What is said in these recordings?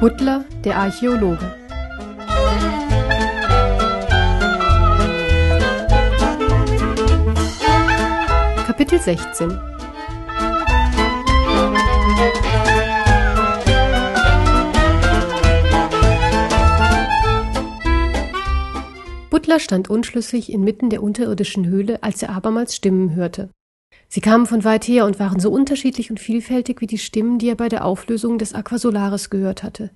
Butler, der Archäologe. Kapitel 16 Butler stand unschlüssig inmitten der unterirdischen Höhle, als er abermals Stimmen hörte. Sie kamen von weit her und waren so unterschiedlich und vielfältig wie die Stimmen, die er bei der Auflösung des Aquasolaris gehört hatte.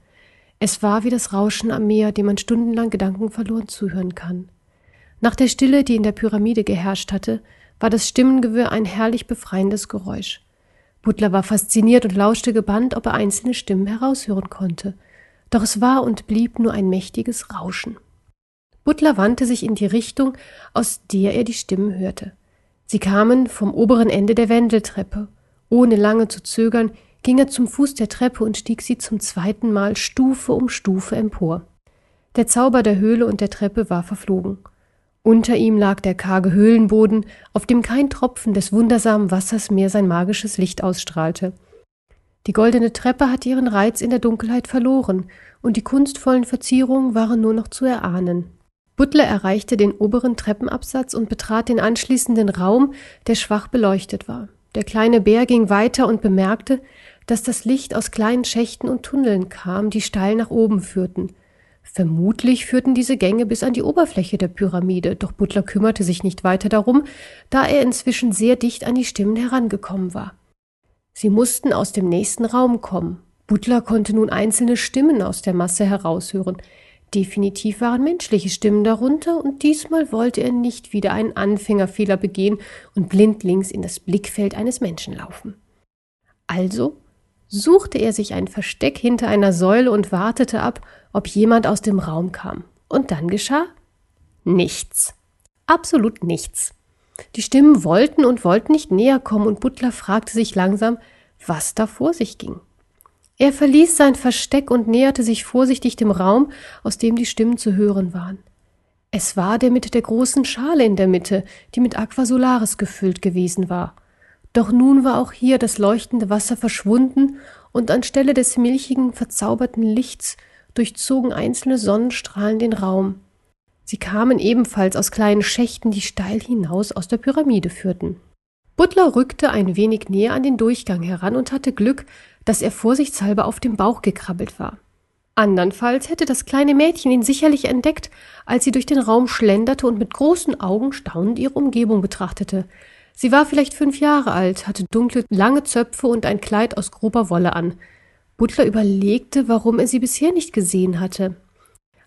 Es war wie das Rauschen am Meer, dem man stundenlang gedankenverloren zuhören kann. Nach der Stille, die in der Pyramide geherrscht hatte, war das Stimmengewirr ein herrlich befreiendes Geräusch. Butler war fasziniert und lauschte gebannt, ob er einzelne Stimmen heraushören konnte. Doch es war und blieb nur ein mächtiges Rauschen. Butler wandte sich in die Richtung, aus der er die Stimmen hörte. Sie kamen vom oberen Ende der Wendeltreppe. Ohne lange zu zögern, ging er zum Fuß der Treppe und stieg sie zum zweiten Mal Stufe um Stufe empor. Der Zauber der Höhle und der Treppe war verflogen. Unter ihm lag der karge Höhlenboden, auf dem kein Tropfen des wundersamen Wassers mehr sein magisches Licht ausstrahlte. Die goldene Treppe hatte ihren Reiz in der Dunkelheit verloren, und die kunstvollen Verzierungen waren nur noch zu erahnen. Butler erreichte den oberen Treppenabsatz und betrat den anschließenden Raum, der schwach beleuchtet war. Der kleine Bär ging weiter und bemerkte, dass das Licht aus kleinen Schächten und Tunneln kam, die steil nach oben führten. Vermutlich führten diese Gänge bis an die Oberfläche der Pyramide, doch Butler kümmerte sich nicht weiter darum, da er inzwischen sehr dicht an die Stimmen herangekommen war. Sie mussten aus dem nächsten Raum kommen. Butler konnte nun einzelne Stimmen aus der Masse heraushören. Definitiv waren menschliche Stimmen darunter, und diesmal wollte er nicht wieder einen Anfängerfehler begehen und blindlings in das Blickfeld eines Menschen laufen. Also suchte er sich ein Versteck hinter einer Säule und wartete ab, ob jemand aus dem Raum kam. Und dann geschah nichts. Absolut nichts. Die Stimmen wollten und wollten nicht näher kommen, und Butler fragte sich langsam, was da vor sich ging. Er verließ sein Versteck und näherte sich vorsichtig dem Raum, aus dem die Stimmen zu hören waren. Es war der mit der großen Schale in der Mitte, die mit Aquasolaris gefüllt gewesen war. Doch nun war auch hier das leuchtende Wasser verschwunden, und anstelle des milchigen, verzauberten Lichts durchzogen einzelne Sonnenstrahlen den Raum. Sie kamen ebenfalls aus kleinen Schächten, die steil hinaus aus der Pyramide führten. Butler rückte ein wenig näher an den Durchgang heran und hatte Glück, dass er vorsichtshalber auf dem Bauch gekrabbelt war. Andernfalls hätte das kleine Mädchen ihn sicherlich entdeckt, als sie durch den Raum schlenderte und mit großen Augen staunend ihre Umgebung betrachtete. Sie war vielleicht fünf Jahre alt, hatte dunkle, lange Zöpfe und ein Kleid aus grober Wolle an. Butler überlegte, warum er sie bisher nicht gesehen hatte.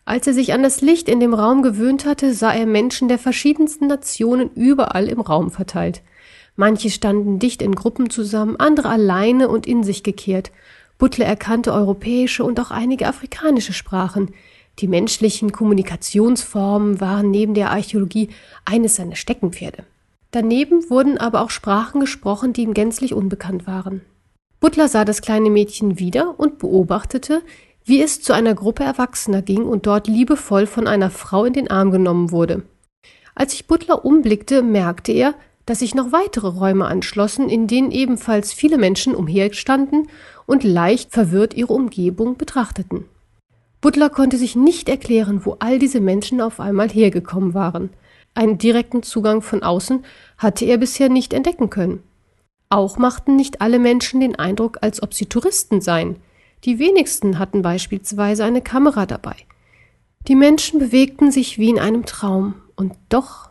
Als er sich an das Licht in dem Raum gewöhnt hatte, sah er Menschen der verschiedensten Nationen überall im Raum verteilt. Manche standen dicht in Gruppen zusammen, andere alleine und in sich gekehrt. Butler erkannte europäische und auch einige afrikanische Sprachen. Die menschlichen Kommunikationsformen waren neben der Archäologie eines seiner Steckenpferde. Daneben wurden aber auch Sprachen gesprochen, die ihm gänzlich unbekannt waren. Butler sah das kleine Mädchen wieder und beobachtete, wie es zu einer Gruppe Erwachsener ging und dort liebevoll von einer Frau in den Arm genommen wurde. Als sich Butler umblickte, merkte er, dass sich noch weitere Räume anschlossen, in denen ebenfalls viele Menschen umherstanden und leicht verwirrt ihre Umgebung betrachteten. Butler konnte sich nicht erklären, wo all diese Menschen auf einmal hergekommen waren. Einen direkten Zugang von außen hatte er bisher nicht entdecken können. Auch machten nicht alle Menschen den Eindruck, als ob sie Touristen seien. Die wenigsten hatten beispielsweise eine Kamera dabei. Die Menschen bewegten sich wie in einem Traum, und doch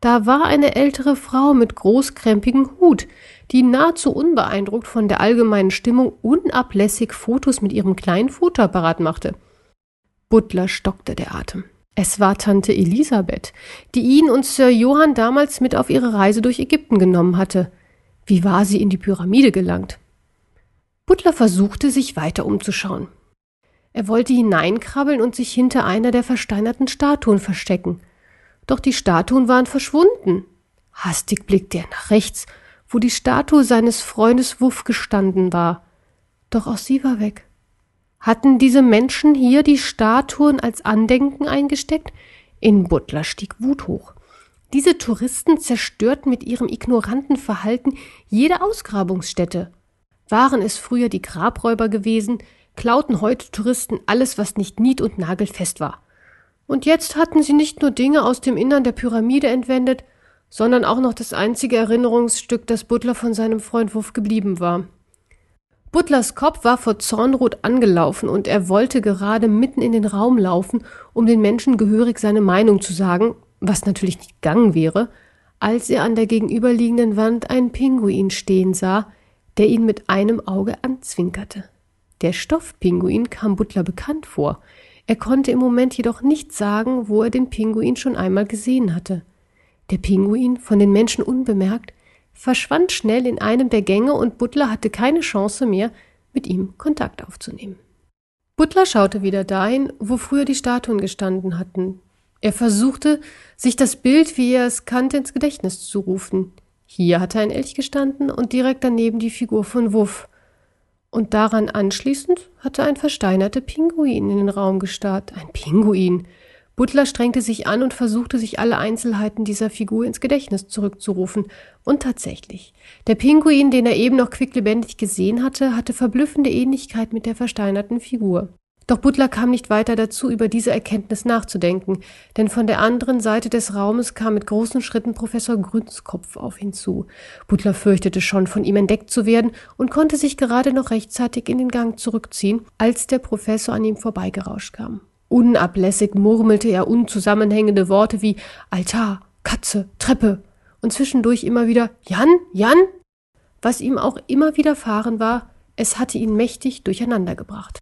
da war eine ältere Frau mit großkrempigem Hut, die nahezu unbeeindruckt von der allgemeinen Stimmung unablässig Fotos mit ihrem kleinen Fotoapparat machte. Butler stockte der Atem. Es war Tante Elisabeth, die ihn und Sir Johann damals mit auf ihre Reise durch Ägypten genommen hatte. Wie war sie in die Pyramide gelangt? Butler versuchte, sich weiter umzuschauen. Er wollte hineinkrabbeln und sich hinter einer der versteinerten Statuen verstecken doch die Statuen waren verschwunden. Hastig blickte er nach rechts, wo die Statue seines Freundes Wuff gestanden war. Doch auch sie war weg. Hatten diese Menschen hier die Statuen als Andenken eingesteckt? In Butler stieg Wut hoch. Diese Touristen zerstörten mit ihrem ignoranten Verhalten jede Ausgrabungsstätte. Waren es früher die Grabräuber gewesen, klauten heute Touristen alles, was nicht nied- und nagelfest war. Und jetzt hatten sie nicht nur Dinge aus dem Innern der Pyramide entwendet, sondern auch noch das einzige Erinnerungsstück, das Butler von seinem Freund Wuff geblieben war. Butlers Kopf war vor Zornrot angelaufen und er wollte gerade mitten in den Raum laufen, um den Menschen gehörig seine Meinung zu sagen, was natürlich nicht gegangen wäre, als er an der gegenüberliegenden Wand einen Pinguin stehen sah, der ihn mit einem Auge anzwinkerte. Der Stoffpinguin kam Butler bekannt vor. Er konnte im Moment jedoch nicht sagen, wo er den Pinguin schon einmal gesehen hatte. Der Pinguin, von den Menschen unbemerkt, verschwand schnell in einem der Gänge und Butler hatte keine Chance mehr, mit ihm Kontakt aufzunehmen. Butler schaute wieder dahin, wo früher die Statuen gestanden hatten. Er versuchte, sich das Bild, wie er es kannte, ins Gedächtnis zu rufen. Hier hatte ein Elch gestanden und direkt daneben die Figur von Wuff. Und daran anschließend hatte ein versteinerter Pinguin in den Raum gestarrt. Ein Pinguin. Butler strengte sich an und versuchte, sich alle Einzelheiten dieser Figur ins Gedächtnis zurückzurufen. Und tatsächlich, der Pinguin, den er eben noch quicklebendig gesehen hatte, hatte verblüffende Ähnlichkeit mit der versteinerten Figur. Doch Butler kam nicht weiter dazu, über diese Erkenntnis nachzudenken, denn von der anderen Seite des Raumes kam mit großen Schritten Professor Grünskopf auf ihn zu. Butler fürchtete schon, von ihm entdeckt zu werden und konnte sich gerade noch rechtzeitig in den Gang zurückziehen, als der Professor an ihm vorbeigerauscht kam. Unablässig murmelte er unzusammenhängende Worte wie Altar, Katze, Treppe und zwischendurch immer wieder Jan, Jan. Was ihm auch immer widerfahren war, es hatte ihn mächtig durcheinandergebracht.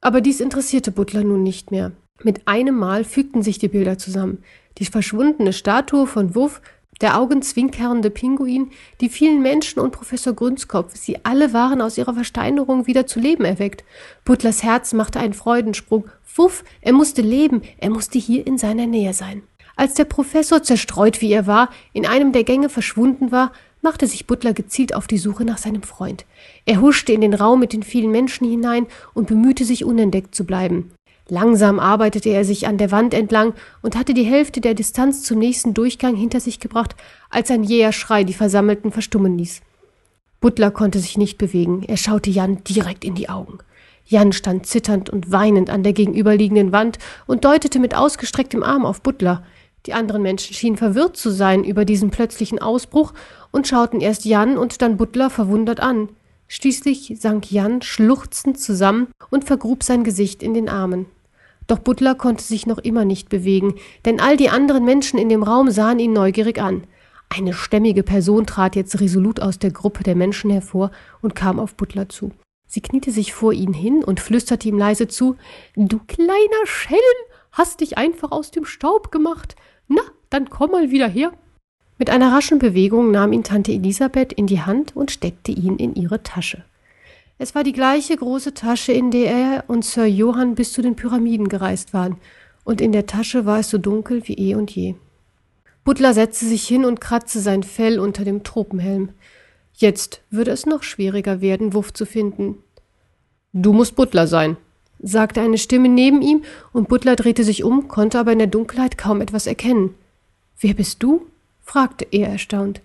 Aber dies interessierte Butler nun nicht mehr. Mit einem Mal fügten sich die Bilder zusammen. Die verschwundene Statue von Wuff, der augenzwinkerende Pinguin, die vielen Menschen und Professor Grünskopf, sie alle waren aus ihrer Versteinerung wieder zu Leben erweckt. Butlers Herz machte einen Freudensprung. Wuff, er musste leben, er musste hier in seiner Nähe sein. Als der Professor, zerstreut wie er war, in einem der Gänge verschwunden war, machte sich Butler gezielt auf die Suche nach seinem Freund. Er huschte in den Raum mit den vielen Menschen hinein und bemühte sich, unentdeckt zu bleiben. Langsam arbeitete er sich an der Wand entlang und hatte die Hälfte der Distanz zum nächsten Durchgang hinter sich gebracht, als ein jäher Schrei die Versammelten verstummen ließ. Butler konnte sich nicht bewegen, er schaute Jan direkt in die Augen. Jan stand zitternd und weinend an der gegenüberliegenden Wand und deutete mit ausgestrecktem Arm auf Butler. Die anderen Menschen schienen verwirrt zu sein über diesen plötzlichen Ausbruch und schauten erst Jan und dann Butler verwundert an. Schließlich sank Jan schluchzend zusammen und vergrub sein Gesicht in den Armen. Doch Butler konnte sich noch immer nicht bewegen, denn all die anderen Menschen in dem Raum sahen ihn neugierig an. Eine stämmige Person trat jetzt resolut aus der Gruppe der Menschen hervor und kam auf Butler zu. Sie kniete sich vor ihn hin und flüsterte ihm leise zu Du kleiner Schelm, hast dich einfach aus dem Staub gemacht. Dann komm mal wieder her. Mit einer raschen Bewegung nahm ihn Tante Elisabeth in die Hand und steckte ihn in ihre Tasche. Es war die gleiche große Tasche, in der er und Sir Johann bis zu den Pyramiden gereist waren, und in der Tasche war es so dunkel wie eh und je. Butler setzte sich hin und kratzte sein Fell unter dem Tropenhelm. Jetzt würde es noch schwieriger werden, Wuff zu finden. Du musst Butler sein, sagte eine Stimme neben ihm, und Butler drehte sich um, konnte aber in der Dunkelheit kaum etwas erkennen. Wer bist du? fragte er erstaunt.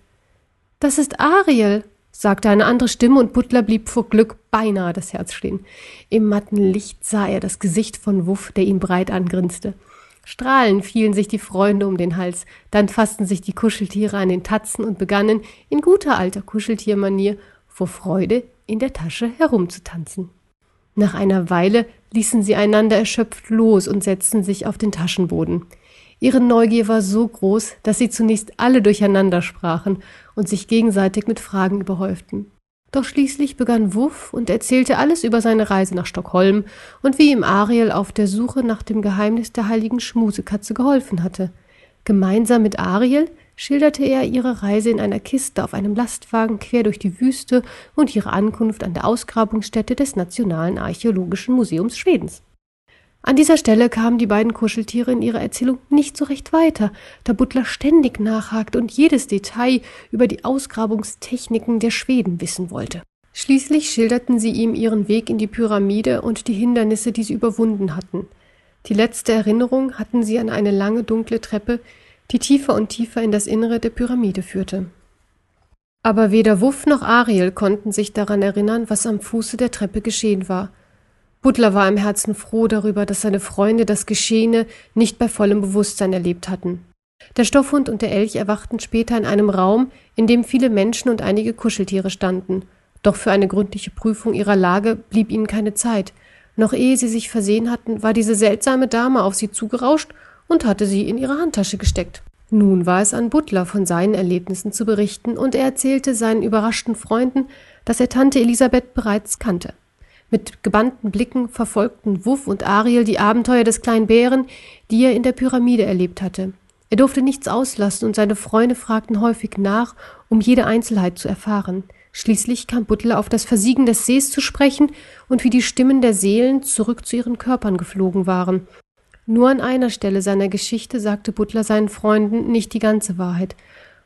Das ist Ariel, sagte eine andere Stimme, und Butler blieb vor Glück beinahe das Herz stehen. Im matten Licht sah er das Gesicht von Wuff, der ihn breit angrinste. Strahlen fielen sich die Freunde um den Hals, dann fassten sich die Kuscheltiere an den Tatzen und begannen, in guter alter Kuscheltiermanier, vor Freude in der Tasche herumzutanzen. Nach einer Weile ließen sie einander erschöpft los und setzten sich auf den Taschenboden. Ihre Neugier war so groß, dass sie zunächst alle durcheinander sprachen und sich gegenseitig mit Fragen überhäuften. Doch schließlich begann Wuff und erzählte alles über seine Reise nach Stockholm und wie ihm Ariel auf der Suche nach dem Geheimnis der heiligen Schmusekatze geholfen hatte. Gemeinsam mit Ariel schilderte er ihre Reise in einer Kiste auf einem Lastwagen quer durch die Wüste und ihre Ankunft an der Ausgrabungsstätte des Nationalen Archäologischen Museums Schwedens. An dieser Stelle kamen die beiden Kuscheltiere in ihrer Erzählung nicht so recht weiter, da Butler ständig nachhakte und jedes Detail über die Ausgrabungstechniken der Schweden wissen wollte. Schließlich schilderten sie ihm ihren Weg in die Pyramide und die Hindernisse, die sie überwunden hatten. Die letzte Erinnerung hatten sie an eine lange dunkle Treppe, die tiefer und tiefer in das Innere der Pyramide führte. Aber weder Wuff noch Ariel konnten sich daran erinnern, was am Fuße der Treppe geschehen war – Butler war im Herzen froh darüber, dass seine Freunde das Geschehene nicht bei vollem Bewusstsein erlebt hatten. Der Stoffhund und der Elch erwachten später in einem Raum, in dem viele Menschen und einige Kuscheltiere standen. Doch für eine gründliche Prüfung ihrer Lage blieb ihnen keine Zeit. Noch ehe sie sich versehen hatten, war diese seltsame Dame auf sie zugerauscht und hatte sie in ihre Handtasche gesteckt. Nun war es an Butler, von seinen Erlebnissen zu berichten, und er erzählte seinen überraschten Freunden, dass er Tante Elisabeth bereits kannte. Mit gebannten Blicken verfolgten Wuff und Ariel die Abenteuer des kleinen Bären, die er in der Pyramide erlebt hatte. Er durfte nichts auslassen und seine Freunde fragten häufig nach, um jede Einzelheit zu erfahren. Schließlich kam Butler auf das Versiegen des Sees zu sprechen und wie die Stimmen der Seelen zurück zu ihren Körpern geflogen waren. Nur an einer Stelle seiner Geschichte sagte Butler seinen Freunden nicht die ganze Wahrheit.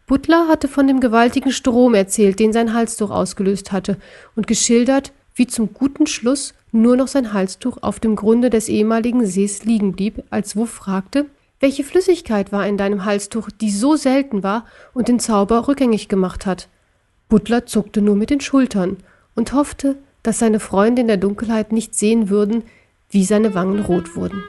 Butler hatte von dem gewaltigen Strom erzählt, den sein Halstuch ausgelöst hatte, und geschildert, wie zum guten Schluss nur noch sein Halstuch auf dem Grunde des ehemaligen Sees liegen blieb, als Wuff fragte, welche Flüssigkeit war in deinem Halstuch, die so selten war und den Zauber rückgängig gemacht hat? Butler zuckte nur mit den Schultern und hoffte, dass seine Freunde in der Dunkelheit nicht sehen würden, wie seine Wangen rot wurden.